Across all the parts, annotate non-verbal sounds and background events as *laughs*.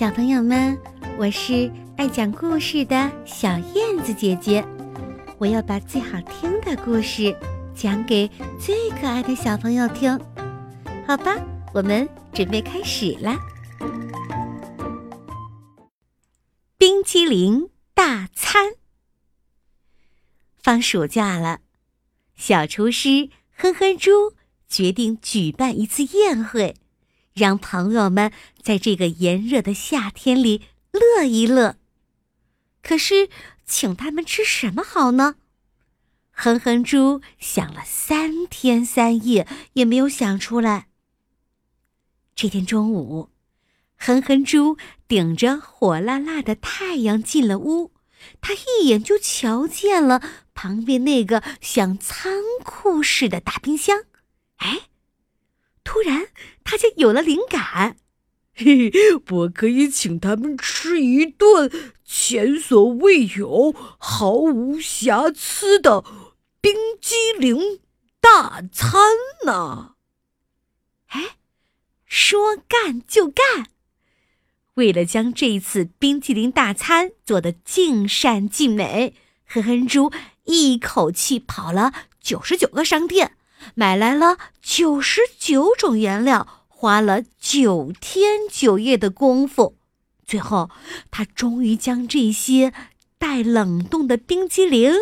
小朋友们，我是爱讲故事的小燕子姐姐，我要把最好听的故事讲给最可爱的小朋友听，好吧？我们准备开始啦！冰激凌大餐，放暑假了，小厨师哼哼猪决定举办一次宴会。让朋友们在这个炎热的夏天里乐一乐。可是，请他们吃什么好呢？哼哼猪想了三天三夜，也没有想出来。这天中午，哼哼猪顶着火辣辣的太阳进了屋，他一眼就瞧见了旁边那个像仓库似的大冰箱。哎！突然，他就有了灵感，嘿嘿，我可以请他们吃一顿前所未有、毫无瑕疵的冰激凌大餐呢！哎，说干就干，为了将这一次冰激凌大餐做得尽善尽美，哼哼猪一口气跑了九十九个商店。买来了九十九种原料，花了九天九夜的功夫，最后他终于将这些待冷冻的冰激凌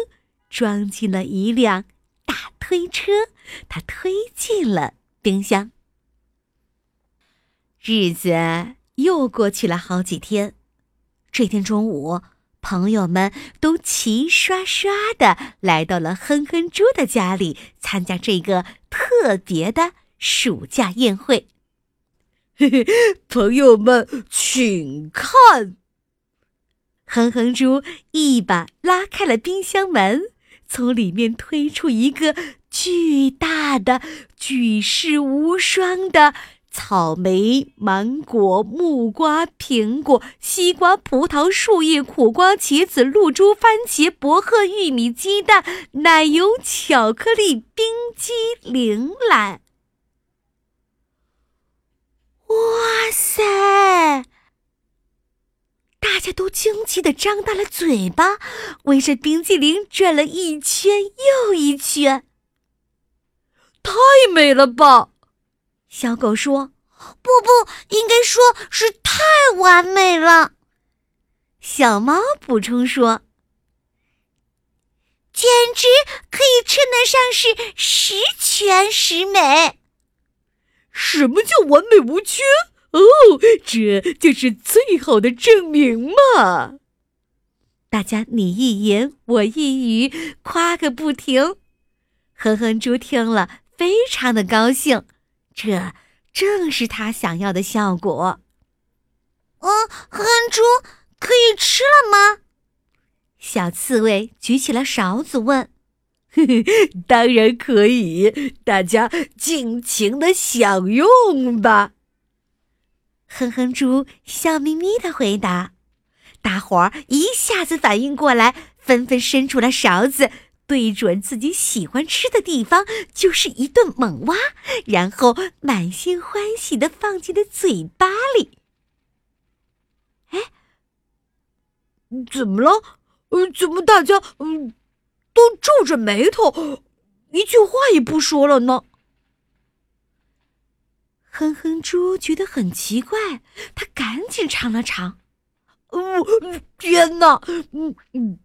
装进了一辆大推车，他推进了冰箱。日子又过去了好几天，这天中午。朋友们都齐刷刷的来到了哼哼猪的家里，参加这个特别的暑假宴会。嘿嘿，朋友们，请看！哼哼猪一把拉开了冰箱门，从里面推出一个巨大的、举世无双的。草莓、芒果、木瓜、苹果、西瓜、葡萄、树叶、苦瓜、茄子、露珠、番茄、薄荷、玉米、鸡蛋、奶油、巧克力、冰激凌来！哇塞！大家都惊奇的张大了嘴巴，围着冰激凌转了一圈又一圈。太美了吧！小狗说：“不不，应该说是太完美了。”小猫补充说：“简直可以称得上是十全十美。”什么叫完美无缺？哦，这就是最好的证明嘛！大家你一言我一语，夸个不停。哼哼猪听了，非常的高兴。这正是他想要的效果。嗯，哼猪可以吃了吗？小刺猬举起了勺子问。当然可以，大家尽情的享用吧。哼哼猪笑眯眯的回答。大伙儿一下子反应过来，纷纷伸出了勺子。对准自己喜欢吃的地方，就是一顿猛挖，然后满心欢喜的放进了嘴巴里。哎，怎么了？呃，怎么大家嗯都皱着眉头，一句话也不说了呢？哼哼猪觉得很奇怪，他赶紧尝了尝。哦，天哪！嗯嗯。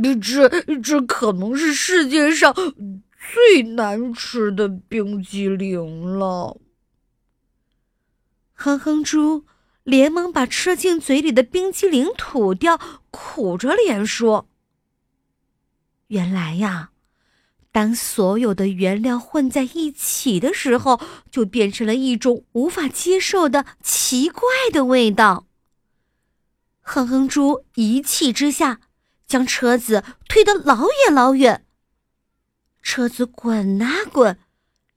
这这可能是世界上最难吃的冰激凌了。哼哼猪连忙把吃进嘴里的冰激凌吐掉，苦着脸说：“原来呀，当所有的原料混在一起的时候，就变成了一种无法接受的奇怪的味道。”哼哼猪一气之下。将车子推得老远老远。车子滚啊滚，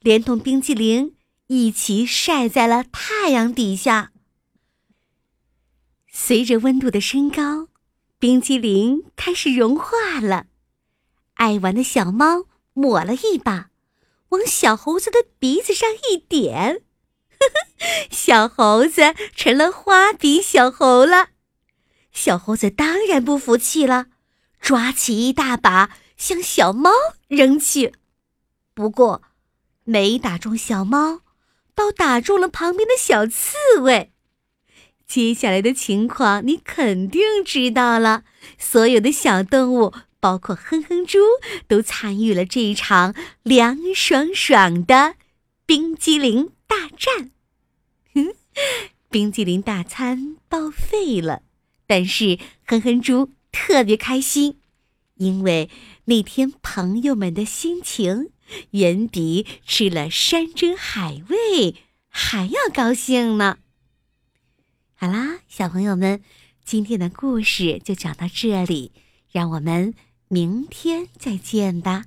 连同冰激凌一起晒在了太阳底下。随着温度的升高，冰激凌开始融化了。爱玩的小猫抹了一把，往小猴子的鼻子上一点，呵 *laughs* 呵小猴子成了花鼻小猴了。小猴子当然不服气了，抓起一大把向小猫扔去。不过，没打中小猫，倒打中了旁边的小刺猬。接下来的情况你肯定知道了。所有的小动物，包括哼哼猪，都参与了这一场凉爽爽的冰激凌大战。哼，冰激凌大餐报废了，但是哼哼猪特别开心，因为那天朋友们的心情远比吃了山珍海味还要高兴呢。好啦，小朋友们，今天的故事就讲到这里，让我们明天再见吧。